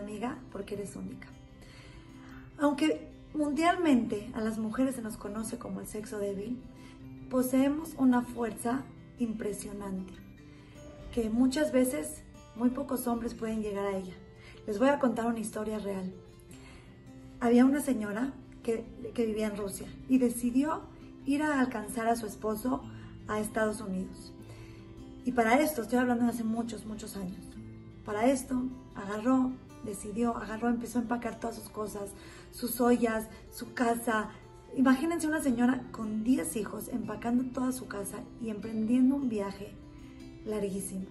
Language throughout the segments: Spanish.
amiga, porque eres única. Aunque mundialmente a las mujeres se nos conoce como el sexo débil, poseemos una fuerza impresionante, que muchas veces muy pocos hombres pueden llegar a ella. Les voy a contar una historia real. Había una señora que, vivía en Rusia y decidió ir a alcanzar a su esposo a Estados Unidos. Y para esto, estoy hablando de hace muchos, muchos años, para esto agarró, decidió, agarró, empezó a empacar todas sus cosas, sus ollas, su casa. Imagínense una señora con 10 hijos empacando toda su casa y emprendiendo un viaje larguísimo.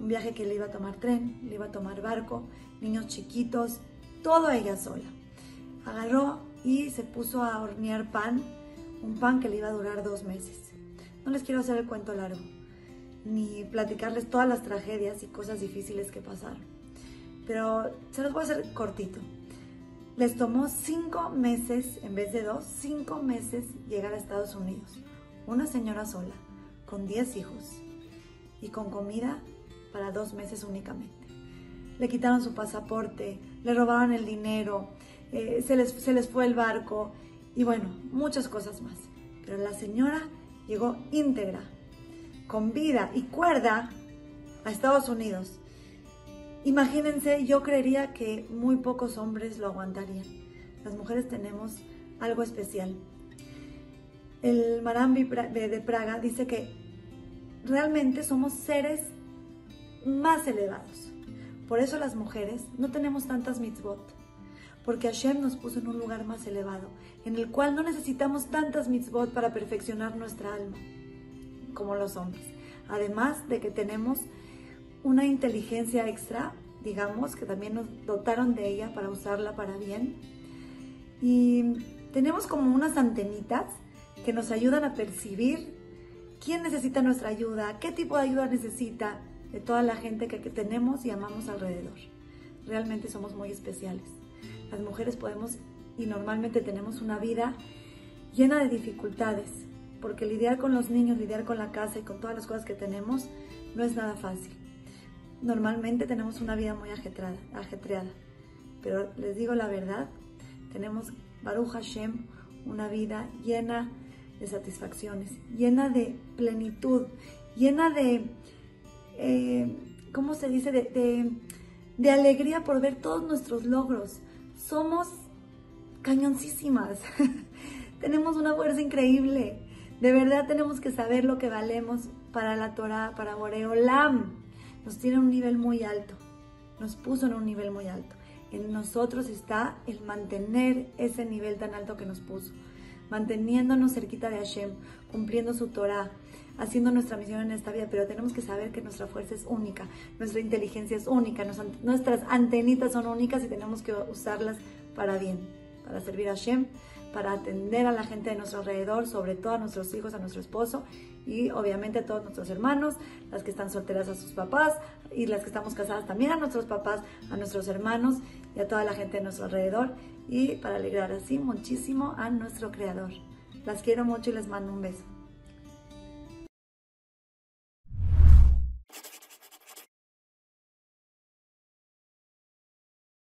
Un viaje que le iba a tomar tren, le iba a tomar barco, niños chiquitos, todo ella sola. Agarró y se puso a hornear pan, un pan que le iba a durar dos meses. No les quiero hacer el cuento largo, ni platicarles todas las tragedias y cosas difíciles que pasaron. Pero se los voy a hacer cortito. Les tomó cinco meses, en vez de dos, cinco meses llegar a Estados Unidos. Una señora sola, con diez hijos y con comida para dos meses únicamente. Le quitaron su pasaporte, le robaron el dinero, eh, se, les, se les fue el barco y bueno, muchas cosas más. Pero la señora llegó íntegra, con vida y cuerda a Estados Unidos. Imagínense, yo creería que muy pocos hombres lo aguantarían. Las mujeres tenemos algo especial. El Marambi de Praga dice que realmente somos seres más elevados. Por eso las mujeres no tenemos tantas mitzvot, porque Hashem nos puso en un lugar más elevado, en el cual no necesitamos tantas mitzvot para perfeccionar nuestra alma como los hombres. Además de que tenemos una inteligencia extra, digamos, que también nos dotaron de ella para usarla para bien. Y tenemos como unas antenitas que nos ayudan a percibir quién necesita nuestra ayuda, qué tipo de ayuda necesita de toda la gente que, tenemos y amamos alrededor. Realmente somos muy especiales. Las mujeres podemos y normalmente tenemos una vida llena de dificultades, porque lidiar con los niños, lidiar con la casa y con todas las cosas que tenemos no es nada fácil. Normalmente tenemos una vida muy ajetreada, ajetreada pero les digo la verdad, tenemos Baruch Hashem, una vida llena de satisfacciones, llena de plenitud, llena de, eh, ¿cómo se dice? De, de, de alegría por ver todos nuestros logros. Somos cañoncísimas, tenemos una fuerza increíble. De verdad tenemos que saber lo que valemos para la Torah, para Boreolam. Nos tiene un nivel muy alto, nos puso en un nivel muy alto. En nosotros está el mantener ese nivel tan alto que nos puso, manteniéndonos cerquita de Hashem, cumpliendo su Torah, haciendo nuestra misión en esta vida, pero tenemos que saber que nuestra fuerza es única, nuestra inteligencia es única, nuestras antenitas son únicas y tenemos que usarlas para bien, para servir a Hashem para atender a la gente de nuestro alrededor, sobre todo a nuestros hijos, a nuestro esposo y obviamente a todos nuestros hermanos, las que están solteras a sus papás y las que estamos casadas también a nuestros papás, a nuestros hermanos y a toda la gente de nuestro alrededor y para alegrar así muchísimo a nuestro Creador. Las quiero mucho y les mando un beso.